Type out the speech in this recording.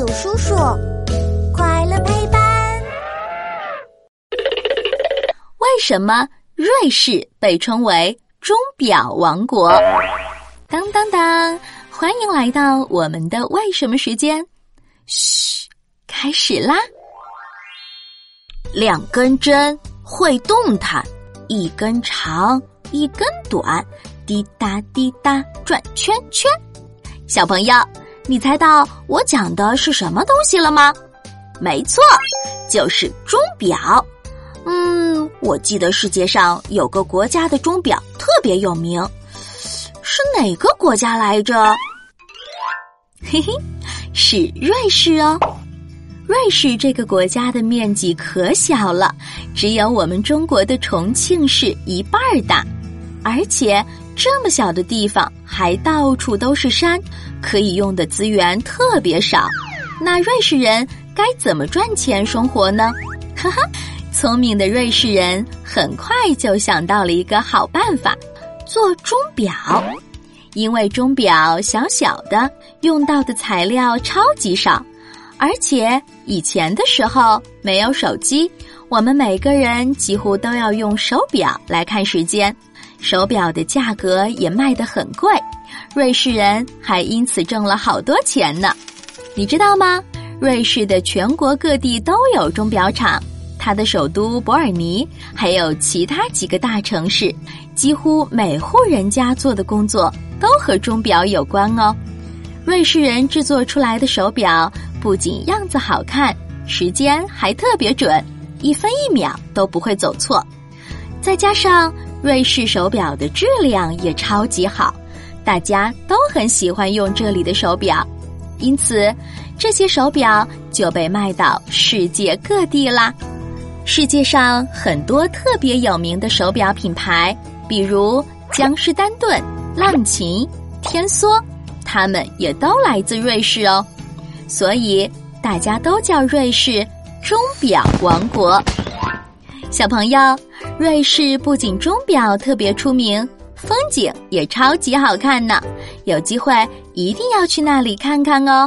有叔叔，快乐陪伴。为什么瑞士被称为钟表王国？当当当！欢迎来到我们的为什么时间。嘘，开始啦！两根针会动弹，一根长，一根短，滴答滴答转圈圈。小朋友，你猜到我讲的是什么东西了吗？没错，就是钟表。嗯，我记得世界上有个国家的钟表特别有名，是哪个国家来着？嘿嘿，是瑞士哦。瑞士这个国家的面积可小了，只有我们中国的重庆市一半大，而且这么小的地方还到处都是山，可以用的资源特别少。那瑞士人该怎么赚钱生活呢？哈哈，聪明的瑞士人很快就想到了一个好办法，做钟表。因为钟表小小的，用到的材料超级少。而且以前的时候没有手机，我们每个人几乎都要用手表来看时间，手表的价格也卖得很贵，瑞士人还因此挣了好多钱呢。你知道吗？瑞士的全国各地都有钟表厂，它的首都伯尔尼还有其他几个大城市，几乎每户人家做的工作都和钟表有关哦。瑞士人制作出来的手表。不仅样子好看，时间还特别准，一分一秒都不会走错。再加上瑞士手表的质量也超级好，大家都很喜欢用这里的手表，因此这些手表就被卖到世界各地啦。世界上很多特别有名的手表品牌，比如江诗丹顿、浪琴、天梭，它们也都来自瑞士哦。所以大家都叫瑞士钟表王国。小朋友，瑞士不仅钟表特别出名，风景也超级好看呢。有机会一定要去那里看看哦。